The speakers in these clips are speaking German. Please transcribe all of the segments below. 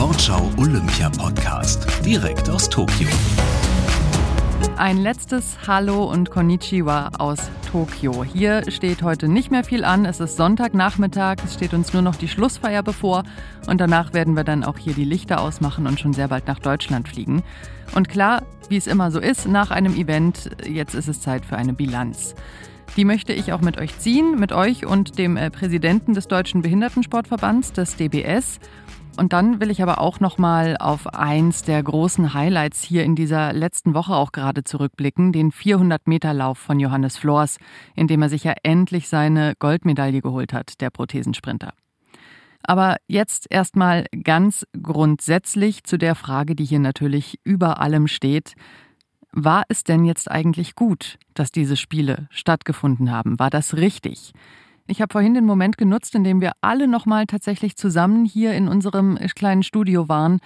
Sportschau Olympia Podcast. Direkt aus Tokio. Ein letztes Hallo und Konnichiwa aus Tokio. Hier steht heute nicht mehr viel an. Es ist Sonntagnachmittag. Es steht uns nur noch die Schlussfeier bevor. Und danach werden wir dann auch hier die Lichter ausmachen und schon sehr bald nach Deutschland fliegen. Und klar, wie es immer so ist, nach einem Event, jetzt ist es Zeit für eine Bilanz. Die möchte ich auch mit euch ziehen, mit euch und dem äh, Präsidenten des Deutschen Behindertensportverbands, des DBS. Und dann will ich aber auch noch mal auf eins der großen Highlights hier in dieser letzten Woche auch gerade zurückblicken, den 400 Meter Lauf von Johannes Flors, in dem er sich ja endlich seine Goldmedaille geholt hat, der Prothesensprinter. Aber jetzt erstmal ganz grundsätzlich zu der Frage, die hier natürlich über allem steht. War es denn jetzt eigentlich gut, dass diese Spiele stattgefunden haben? War das richtig? Ich habe vorhin den Moment genutzt, in dem wir alle nochmal tatsächlich zusammen hier in unserem kleinen Studio waren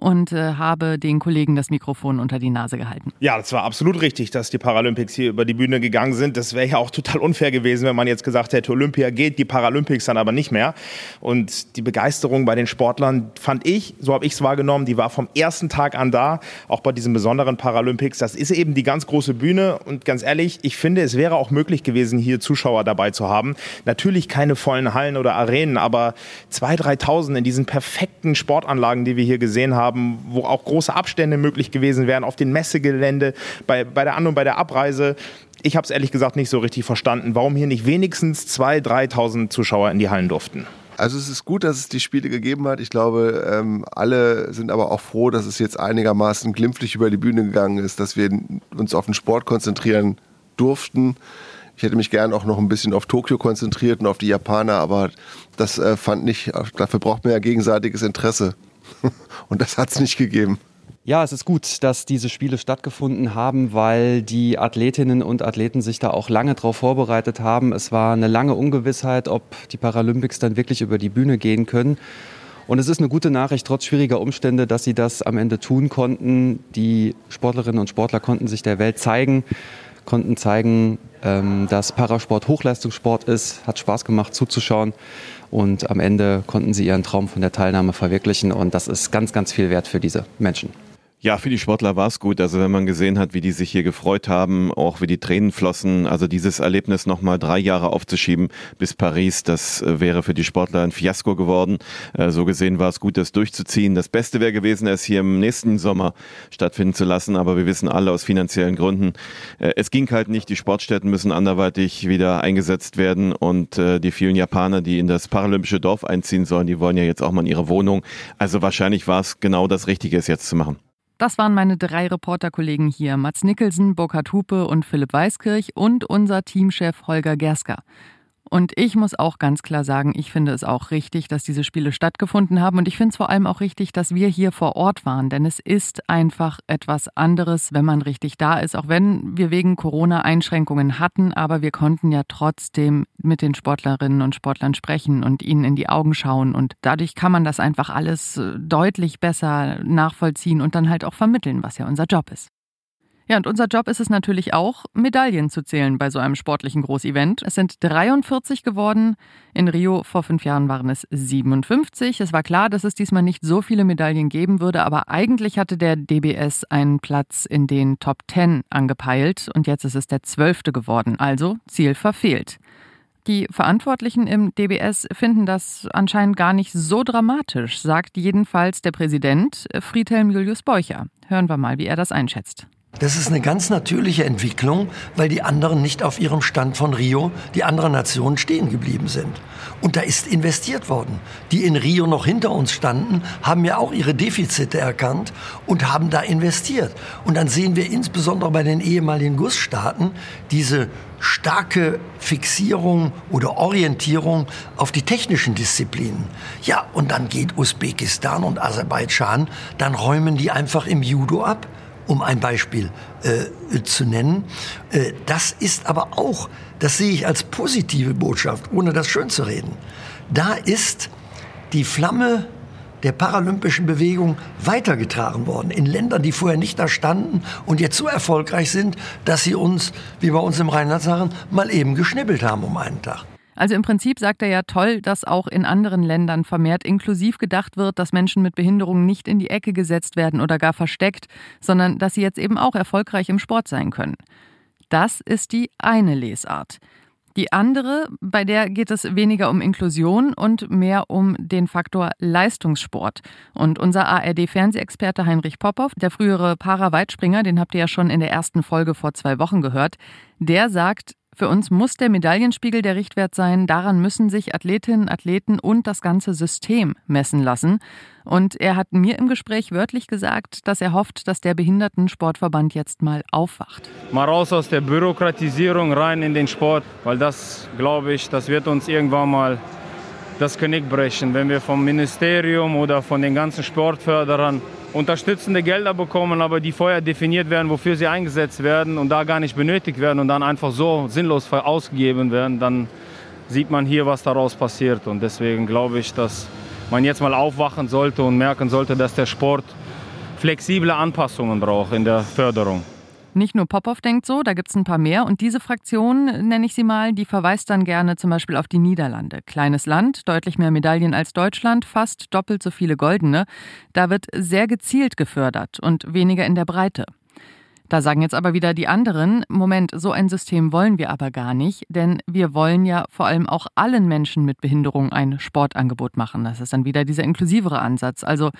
und äh, habe den Kollegen das Mikrofon unter die Nase gehalten. Ja, das war absolut richtig, dass die Paralympics hier über die Bühne gegangen sind. Das wäre ja auch total unfair gewesen, wenn man jetzt gesagt hätte, Olympia geht, die Paralympics dann aber nicht mehr. Und die Begeisterung bei den Sportlern fand ich, so habe ich es wahrgenommen, die war vom ersten Tag an da, auch bei diesen besonderen Paralympics. Das ist eben die ganz große Bühne und ganz ehrlich, ich finde, es wäre auch möglich gewesen, hier Zuschauer dabei zu haben. Natürlich keine vollen Hallen oder Arenen, aber 2.000, 3.000 in diesen perfekten Sportanlagen, die wir hier gesehen haben wo auch große Abstände möglich gewesen wären auf den Messegelände, bei, bei der An- und bei der Abreise. Ich habe es ehrlich gesagt nicht so richtig verstanden, warum hier nicht wenigstens 2.000, 3.000 Zuschauer in die Hallen durften. Also es ist gut, dass es die Spiele gegeben hat. Ich glaube, ähm, alle sind aber auch froh, dass es jetzt einigermaßen glimpflich über die Bühne gegangen ist, dass wir uns auf den Sport konzentrieren durften. Ich hätte mich gern auch noch ein bisschen auf Tokio konzentriert und auf die Japaner, aber das äh, fand nicht, dafür braucht man ja gegenseitiges Interesse. Und das hat es nicht gegeben. Ja, es ist gut, dass diese Spiele stattgefunden haben, weil die Athletinnen und Athleten sich da auch lange darauf vorbereitet haben. Es war eine lange Ungewissheit, ob die Paralympics dann wirklich über die Bühne gehen können. Und es ist eine gute Nachricht, trotz schwieriger Umstände, dass sie das am Ende tun konnten. Die Sportlerinnen und Sportler konnten sich der Welt zeigen, konnten zeigen, ähm, dass Parasport Hochleistungssport ist, hat Spaß gemacht zuzuschauen. Und am Ende konnten sie ihren Traum von der Teilnahme verwirklichen. Und das ist ganz, ganz viel wert für diese Menschen. Ja, für die Sportler war es gut. Also wenn man gesehen hat, wie die sich hier gefreut haben, auch wie die Tränen flossen, also dieses Erlebnis nochmal drei Jahre aufzuschieben bis Paris, das äh, wäre für die Sportler ein Fiasko geworden. Äh, so gesehen war es gut, das durchzuziehen. Das Beste wäre gewesen, es hier im nächsten Sommer stattfinden zu lassen, aber wir wissen alle aus finanziellen Gründen, äh, es ging halt nicht. Die Sportstätten müssen anderweitig wieder eingesetzt werden und die vielen Japaner, die in das paralympische Dorf einziehen sollen, die wollen ja jetzt auch mal in ihre Wohnung. Also wahrscheinlich war es genau das Richtige, es jetzt zu machen. Das waren meine drei Reporterkollegen hier, Mats Nicholson, Burkhard Hupe und Philipp Weiskirch und unser Teamchef Holger Gersker. Und ich muss auch ganz klar sagen, ich finde es auch richtig, dass diese Spiele stattgefunden haben. Und ich finde es vor allem auch richtig, dass wir hier vor Ort waren. Denn es ist einfach etwas anderes, wenn man richtig da ist. Auch wenn wir wegen Corona Einschränkungen hatten. Aber wir konnten ja trotzdem mit den Sportlerinnen und Sportlern sprechen und ihnen in die Augen schauen. Und dadurch kann man das einfach alles äh, deutlich besser nachvollziehen und dann halt auch vermitteln, was ja unser Job ist. Ja, und unser Job ist es natürlich auch, Medaillen zu zählen bei so einem sportlichen Großevent. Es sind 43 geworden. In Rio vor fünf Jahren waren es 57. Es war klar, dass es diesmal nicht so viele Medaillen geben würde, aber eigentlich hatte der DBS einen Platz in den Top 10 angepeilt und jetzt ist es der zwölfte geworden. Also Ziel verfehlt. Die Verantwortlichen im DBS finden das anscheinend gar nicht so dramatisch, sagt jedenfalls der Präsident Friedhelm Julius Beucher. Hören wir mal, wie er das einschätzt. Das ist eine ganz natürliche Entwicklung, weil die anderen nicht auf ihrem Stand von Rio, die anderen Nationen stehen geblieben sind. Und da ist investiert worden. Die in Rio noch hinter uns standen, haben ja auch ihre Defizite erkannt und haben da investiert. Und dann sehen wir insbesondere bei den ehemaligen Gussstaaten diese starke Fixierung oder Orientierung auf die technischen Disziplinen. Ja, und dann geht Usbekistan und Aserbaidschan, dann räumen die einfach im Judo ab um ein Beispiel äh, zu nennen. Äh, das ist aber auch, das sehe ich als positive Botschaft, ohne das schön zu reden. Da ist die Flamme der paralympischen Bewegung weitergetragen worden in Ländern, die vorher nicht da standen und jetzt so erfolgreich sind, dass sie uns, wie bei uns im Rheinland sagen, mal eben geschnippelt haben um einen Tag. Also im Prinzip sagt er ja toll, dass auch in anderen Ländern vermehrt inklusiv gedacht wird, dass Menschen mit Behinderungen nicht in die Ecke gesetzt werden oder gar versteckt, sondern dass sie jetzt eben auch erfolgreich im Sport sein können. Das ist die eine Lesart. Die andere, bei der geht es weniger um Inklusion und mehr um den Faktor Leistungssport. Und unser ARD-Fernsehexperte Heinrich Popov, der frühere Para-Weitspringer, den habt ihr ja schon in der ersten Folge vor zwei Wochen gehört, der sagt, für uns muss der Medaillenspiegel der Richtwert sein. Daran müssen sich Athletinnen, Athleten und das ganze System messen lassen. Und er hat mir im Gespräch wörtlich gesagt, dass er hofft, dass der Behindertensportverband jetzt mal aufwacht. Mal raus aus der Bürokratisierung rein in den Sport, weil das, glaube ich, das wird uns irgendwann mal das Genick brechen, wenn wir vom Ministerium oder von den ganzen Sportförderern unterstützende Gelder bekommen, aber die vorher definiert werden, wofür sie eingesetzt werden und da gar nicht benötigt werden und dann einfach so sinnlos ausgegeben werden, dann sieht man hier, was daraus passiert. Und deswegen glaube ich, dass man jetzt mal aufwachen sollte und merken sollte, dass der Sport flexible Anpassungen braucht in der Förderung. Nicht nur Popov denkt so, da gibt es ein paar mehr. Und diese Fraktion, nenne ich sie mal, die verweist dann gerne zum Beispiel auf die Niederlande. Kleines Land, deutlich mehr Medaillen als Deutschland, fast doppelt so viele goldene. Da wird sehr gezielt gefördert und weniger in der Breite. Da sagen jetzt aber wieder die anderen, Moment, so ein System wollen wir aber gar nicht, denn wir wollen ja vor allem auch allen Menschen mit Behinderung ein Sportangebot machen. Das ist dann wieder dieser inklusivere Ansatz. Also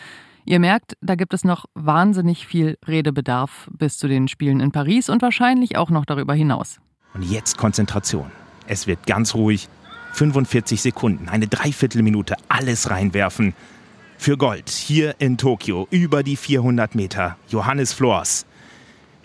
Ihr merkt, da gibt es noch wahnsinnig viel Redebedarf bis zu den Spielen in Paris und wahrscheinlich auch noch darüber hinaus. Und jetzt Konzentration. Es wird ganz ruhig. 45 Sekunden, eine Dreiviertelminute, alles reinwerfen. Für Gold hier in Tokio über die 400 Meter. Johannes Flors.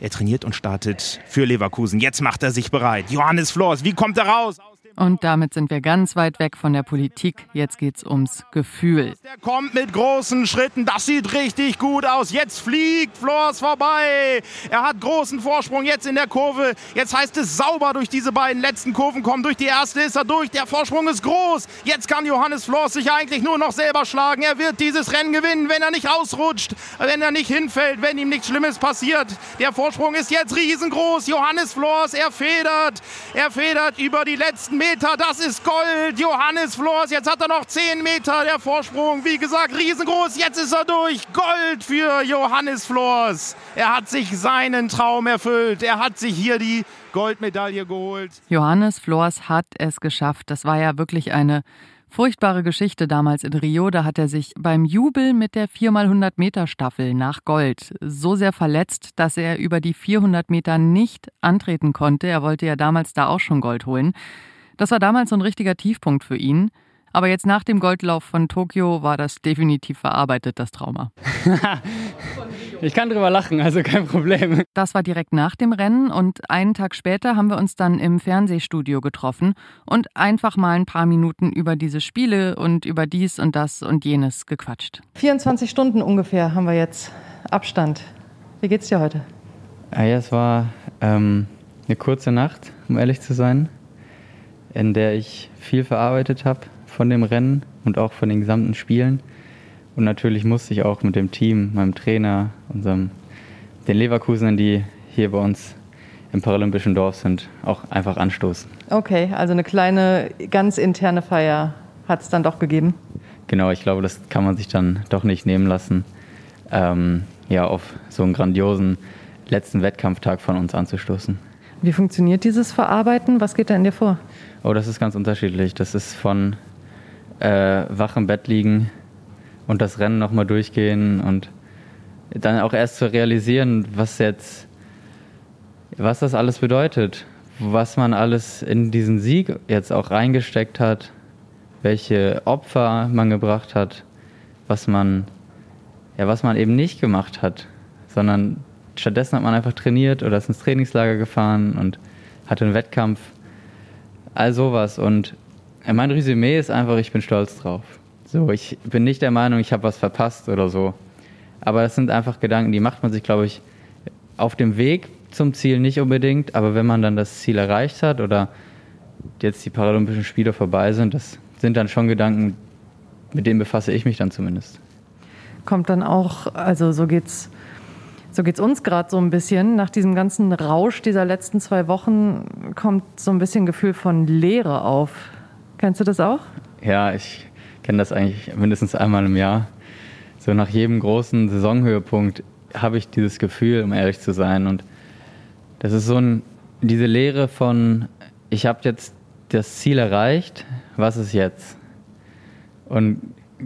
Er trainiert und startet für Leverkusen. Jetzt macht er sich bereit. Johannes Flors, wie kommt er raus? Und damit sind wir ganz weit weg von der Politik. Jetzt geht's ums Gefühl. Der kommt mit großen Schritten. Das sieht richtig gut aus. Jetzt fliegt Flors vorbei. Er hat großen Vorsprung jetzt in der Kurve. Jetzt heißt es sauber durch diese beiden letzten Kurven kommen. Durch die erste ist er durch. Der Vorsprung ist groß. Jetzt kann Johannes Flors sich eigentlich nur noch selber schlagen. Er wird dieses Rennen gewinnen, wenn er nicht ausrutscht, wenn er nicht hinfällt, wenn ihm nichts Schlimmes passiert. Der Vorsprung ist jetzt riesengroß. Johannes Flors, er federt. Er federt über die letzten Meter, das ist Gold. Johannes Flors, jetzt hat er noch 10 Meter der Vorsprung. Wie gesagt, riesengroß, jetzt ist er durch. Gold für Johannes Flors. Er hat sich seinen Traum erfüllt. Er hat sich hier die Goldmedaille geholt. Johannes Flors hat es geschafft. Das war ja wirklich eine Furchtbare Geschichte damals in Rio, da hat er sich beim Jubel mit der 4x100 Meter Staffel nach Gold so sehr verletzt, dass er über die 400 Meter nicht antreten konnte. Er wollte ja damals da auch schon Gold holen. Das war damals so ein richtiger Tiefpunkt für ihn. Aber jetzt nach dem Goldlauf von Tokio war das definitiv verarbeitet, das Trauma. ich kann drüber lachen, also kein Problem. Das war direkt nach dem Rennen und einen Tag später haben wir uns dann im Fernsehstudio getroffen und einfach mal ein paar Minuten über diese Spiele und über dies und das und jenes gequatscht. 24 Stunden ungefähr haben wir jetzt Abstand. Wie geht's dir heute? Ja, es war ähm, eine kurze Nacht, um ehrlich zu sein in der ich viel verarbeitet habe von dem Rennen und auch von den gesamten Spielen. Und natürlich musste ich auch mit dem Team, meinem Trainer, unserem, den Leverkusenern, die hier bei uns im paralympischen Dorf sind, auch einfach anstoßen. Okay, also eine kleine, ganz interne Feier hat es dann doch gegeben. Genau, ich glaube, das kann man sich dann doch nicht nehmen lassen, ähm, ja, auf so einen grandiosen letzten Wettkampftag von uns anzustoßen. Wie funktioniert dieses Verarbeiten? Was geht da in dir vor? Oh, das ist ganz unterschiedlich. Das ist von äh, wach im Bett liegen und das Rennen nochmal durchgehen und dann auch erst zu realisieren, was jetzt, was das alles bedeutet, was man alles in diesen Sieg jetzt auch reingesteckt hat, welche Opfer man gebracht hat, was man, ja, was man eben nicht gemacht hat, sondern stattdessen hat man einfach trainiert oder ist ins Trainingslager gefahren und hatte einen Wettkampf all sowas. Und mein Resümee ist einfach, ich bin stolz drauf. So, ich bin nicht der Meinung, ich habe was verpasst oder so. Aber das sind einfach Gedanken, die macht man sich, glaube ich, auf dem Weg zum Ziel nicht unbedingt. Aber wenn man dann das Ziel erreicht hat oder jetzt die Paralympischen Spiele vorbei sind, das sind dann schon Gedanken, mit denen befasse ich mich dann zumindest. Kommt dann auch, also so geht's so geht es uns gerade so ein bisschen. Nach diesem ganzen Rausch dieser letzten zwei Wochen kommt so ein bisschen Gefühl von Leere auf. Kennst du das auch? Ja, ich kenne das eigentlich mindestens einmal im Jahr. So nach jedem großen Saisonhöhepunkt habe ich dieses Gefühl, um ehrlich zu sein. Und das ist so ein, diese Lehre von, ich habe jetzt das Ziel erreicht, was ist jetzt? Und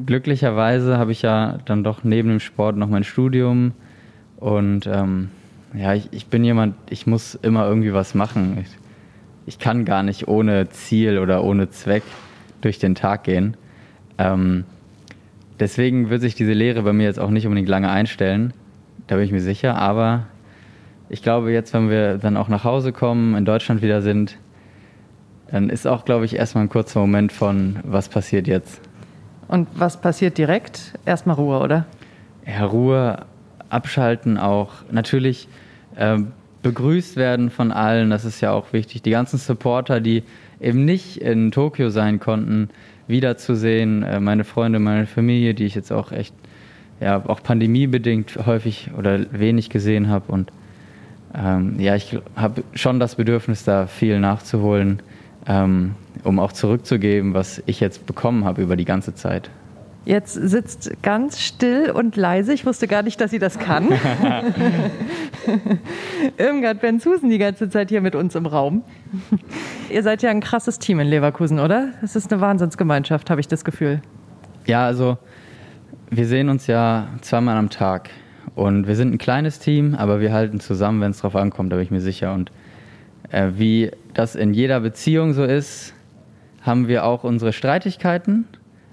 glücklicherweise habe ich ja dann doch neben dem Sport noch mein Studium und ähm, ja, ich, ich, bin jemand, ich muss immer irgendwie was machen. Ich, ich, kann gar nicht ohne Ziel oder ohne Zweck durch den Tag gehen. Ähm, deswegen wird sich diese Lehre bei mir jetzt auch nicht unbedingt lange einstellen. Da bin ich mir sicher. Aber ich glaube, jetzt, wenn wir dann auch nach Hause kommen, in Deutschland wieder sind, dann ist auch, glaube ich, erstmal ein kurzer Moment von, was passiert jetzt. Und was passiert direkt? Erstmal Ruhe, oder? Ja, Ruhe, abschalten auch. Natürlich äh, begrüßt werden von allen, das ist ja auch wichtig. Die ganzen Supporter, die eben nicht in Tokio sein konnten, wiederzusehen. Äh, meine Freunde, meine Familie, die ich jetzt auch echt, ja, auch pandemiebedingt häufig oder wenig gesehen habe. Und ähm, ja, ich habe schon das Bedürfnis, da viel nachzuholen ähm, um auch zurückzugeben, was ich jetzt bekommen habe über die ganze Zeit. Jetzt sitzt ganz still und leise. Ich wusste gar nicht, dass sie das kann. Irmgard Benzusen die ganze Zeit hier mit uns im Raum. Ihr seid ja ein krasses Team in Leverkusen, oder? Es ist eine Wahnsinnsgemeinschaft, habe ich das Gefühl. Ja, also wir sehen uns ja zweimal am Tag. Und wir sind ein kleines Team, aber wir halten zusammen, wenn es drauf ankommt, da bin ich mir sicher. Und äh, wie das in jeder Beziehung so ist, haben wir auch unsere Streitigkeiten,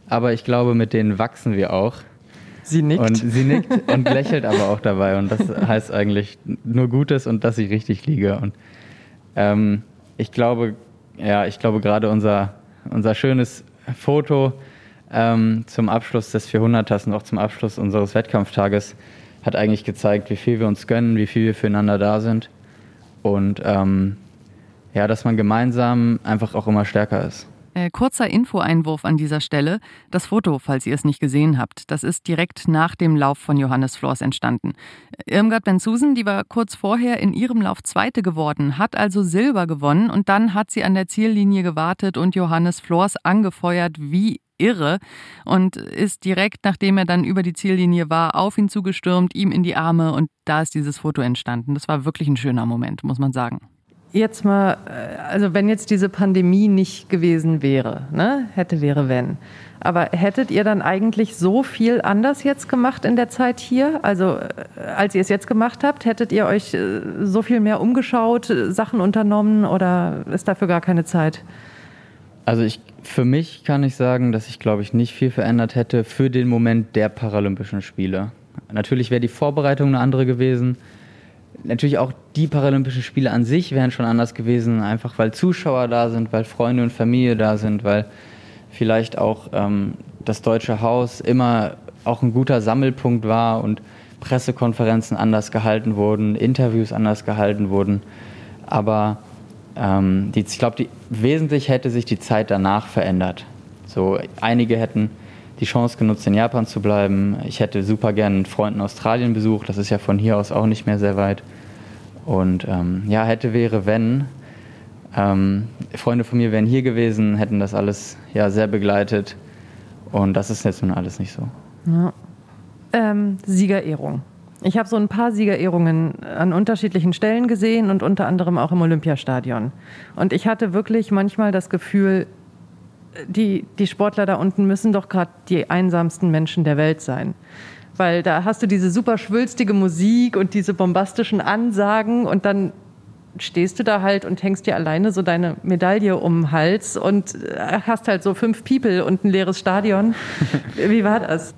aber ich glaube, mit denen wachsen wir auch. Sie nickt. Und sie nickt und lächelt aber auch dabei. Und das heißt eigentlich nur Gutes und dass ich richtig liege. Und ähm, ich glaube, ja, ich glaube gerade unser, unser schönes Foto ähm, zum Abschluss des 400ers und auch zum Abschluss unseres Wettkampftages hat eigentlich gezeigt, wie viel wir uns gönnen, wie viel wir füreinander da sind. Und ähm, ja, dass man gemeinsam einfach auch immer stärker ist. Äh, kurzer Infoeinwurf an dieser Stelle. Das Foto, falls ihr es nicht gesehen habt, das ist direkt nach dem Lauf von Johannes Flors entstanden. Irmgard Benzusen, die war kurz vorher in ihrem Lauf Zweite geworden, hat also Silber gewonnen und dann hat sie an der Ziellinie gewartet und Johannes Flors angefeuert wie irre und ist direkt, nachdem er dann über die Ziellinie war, auf ihn zugestürmt, ihm in die Arme und da ist dieses Foto entstanden. Das war wirklich ein schöner Moment, muss man sagen jetzt mal, äh, also wenn jetzt diese Pandemie nicht gewesen wäre, ne? hätte, wäre, wenn. Aber hättet ihr dann eigentlich so viel anders jetzt gemacht in der Zeit hier? Also äh, als ihr es jetzt gemacht habt, hättet ihr euch äh, so viel mehr umgeschaut, Sachen unternommen oder ist dafür gar keine Zeit? Also ich, für mich kann ich sagen, dass ich glaube ich nicht viel verändert hätte für den Moment der Paralympischen Spiele. Natürlich wäre die Vorbereitung eine andere gewesen natürlich auch die Paralympischen Spiele an sich wären schon anders gewesen, einfach weil Zuschauer da sind, weil Freunde und Familie da sind, weil vielleicht auch ähm, das Deutsche Haus immer auch ein guter Sammelpunkt war und Pressekonferenzen anders gehalten wurden, Interviews anders gehalten wurden. Aber ähm, die, ich glaube, wesentlich hätte sich die Zeit danach verändert. So einige hätten die Chance genutzt, in Japan zu bleiben. Ich hätte super gerne einen Freund in Australien besucht. Das ist ja von hier aus auch nicht mehr sehr weit. Und ähm, ja, hätte, wäre, wenn. Ähm, Freunde von mir wären hier gewesen, hätten das alles ja sehr begleitet. Und das ist jetzt nun alles nicht so. Ja. Ähm, Siegerehrung. Ich habe so ein paar Siegerehrungen an unterschiedlichen Stellen gesehen und unter anderem auch im Olympiastadion. Und ich hatte wirklich manchmal das Gefühl, die, die Sportler da unten müssen doch gerade die einsamsten Menschen der Welt sein. Weil da hast du diese super schwülstige Musik und diese bombastischen Ansagen und dann stehst du da halt und hängst dir alleine so deine Medaille um den Hals und äh, hast halt so fünf People und ein leeres Stadion. Wie war das?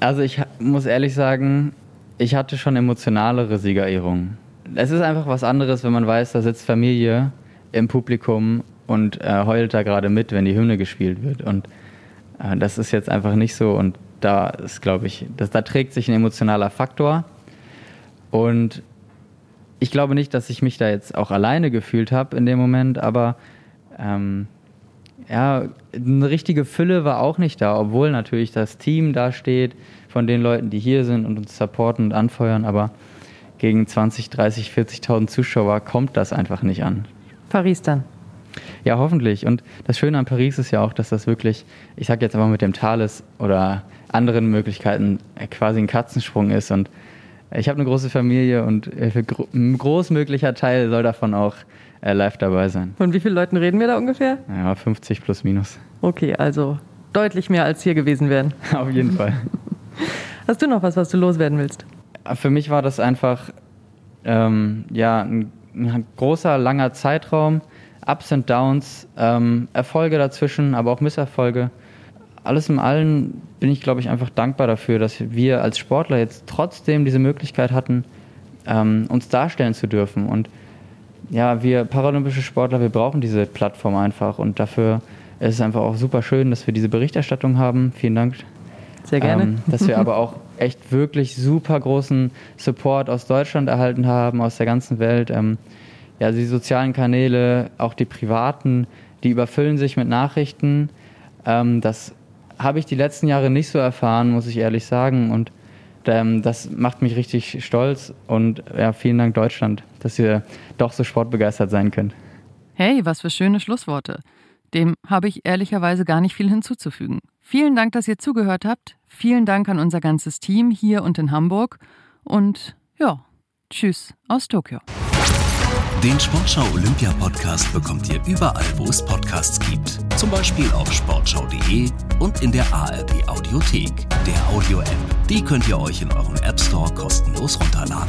Also ich muss ehrlich sagen, ich hatte schon emotionalere Siegerehrungen. Es ist einfach was anderes, wenn man weiß, da sitzt Familie im Publikum und äh, heult da gerade mit, wenn die Hymne gespielt wird. Und äh, das ist jetzt einfach nicht so. Und da ist, glaube ich, das, da trägt sich ein emotionaler Faktor. Und ich glaube nicht, dass ich mich da jetzt auch alleine gefühlt habe in dem Moment, aber ähm, ja, eine richtige Fülle war auch nicht da, obwohl natürlich das Team da steht von den Leuten, die hier sind und uns supporten und anfeuern, aber gegen 20, 30, 40.000 Zuschauer kommt das einfach nicht an. Paris dann. Ja, hoffentlich. Und das Schöne an Paris ist ja auch, dass das wirklich, ich sag jetzt einfach mit dem Thales oder anderen Möglichkeiten äh, quasi ein Katzensprung ist. Und ich habe eine große Familie und äh, ein großmöglicher Teil soll davon auch äh, live dabei sein. Von wie vielen Leuten reden wir da ungefähr? Ja, 50 plus minus. Okay, also deutlich mehr als hier gewesen wären. Auf jeden Fall. Hast du noch was, was du loswerden willst? Für mich war das einfach ähm, ja, ein, ein, großer, langer Zeitraum, Ups und Downs, ähm, Erfolge dazwischen, aber auch Misserfolge. Alles in allem bin ich, glaube ich, einfach dankbar dafür, dass wir als Sportler jetzt trotzdem diese Möglichkeit hatten, ähm, uns darstellen zu dürfen. Und ja, wir paralympische Sportler, wir brauchen diese Plattform einfach. Und dafür ist es einfach auch super schön, dass wir diese Berichterstattung haben. Vielen Dank. Sehr gerne. Ähm, dass wir aber auch echt wirklich super großen Support aus Deutschland erhalten haben, aus der ganzen Welt. Ähm, ja, die sozialen Kanäle, auch die privaten, die überfüllen sich mit Nachrichten. Ähm, das habe ich die letzten Jahre nicht so erfahren, muss ich ehrlich sagen. Und ähm, das macht mich richtig stolz. Und ja, vielen Dank Deutschland, dass ihr doch so sportbegeistert sein könnt. Hey, was für schöne Schlussworte. Dem habe ich ehrlicherweise gar nicht viel hinzuzufügen. Vielen Dank, dass ihr zugehört habt. Vielen Dank an unser ganzes Team hier und in Hamburg. Und ja, tschüss aus Tokio. Den Sportschau Olympia Podcast bekommt ihr überall, wo es Podcasts gibt. Zum Beispiel auf sportschau.de und in der ARD Audiothek, der Audio-App. Die könnt ihr euch in eurem App Store kostenlos runterladen.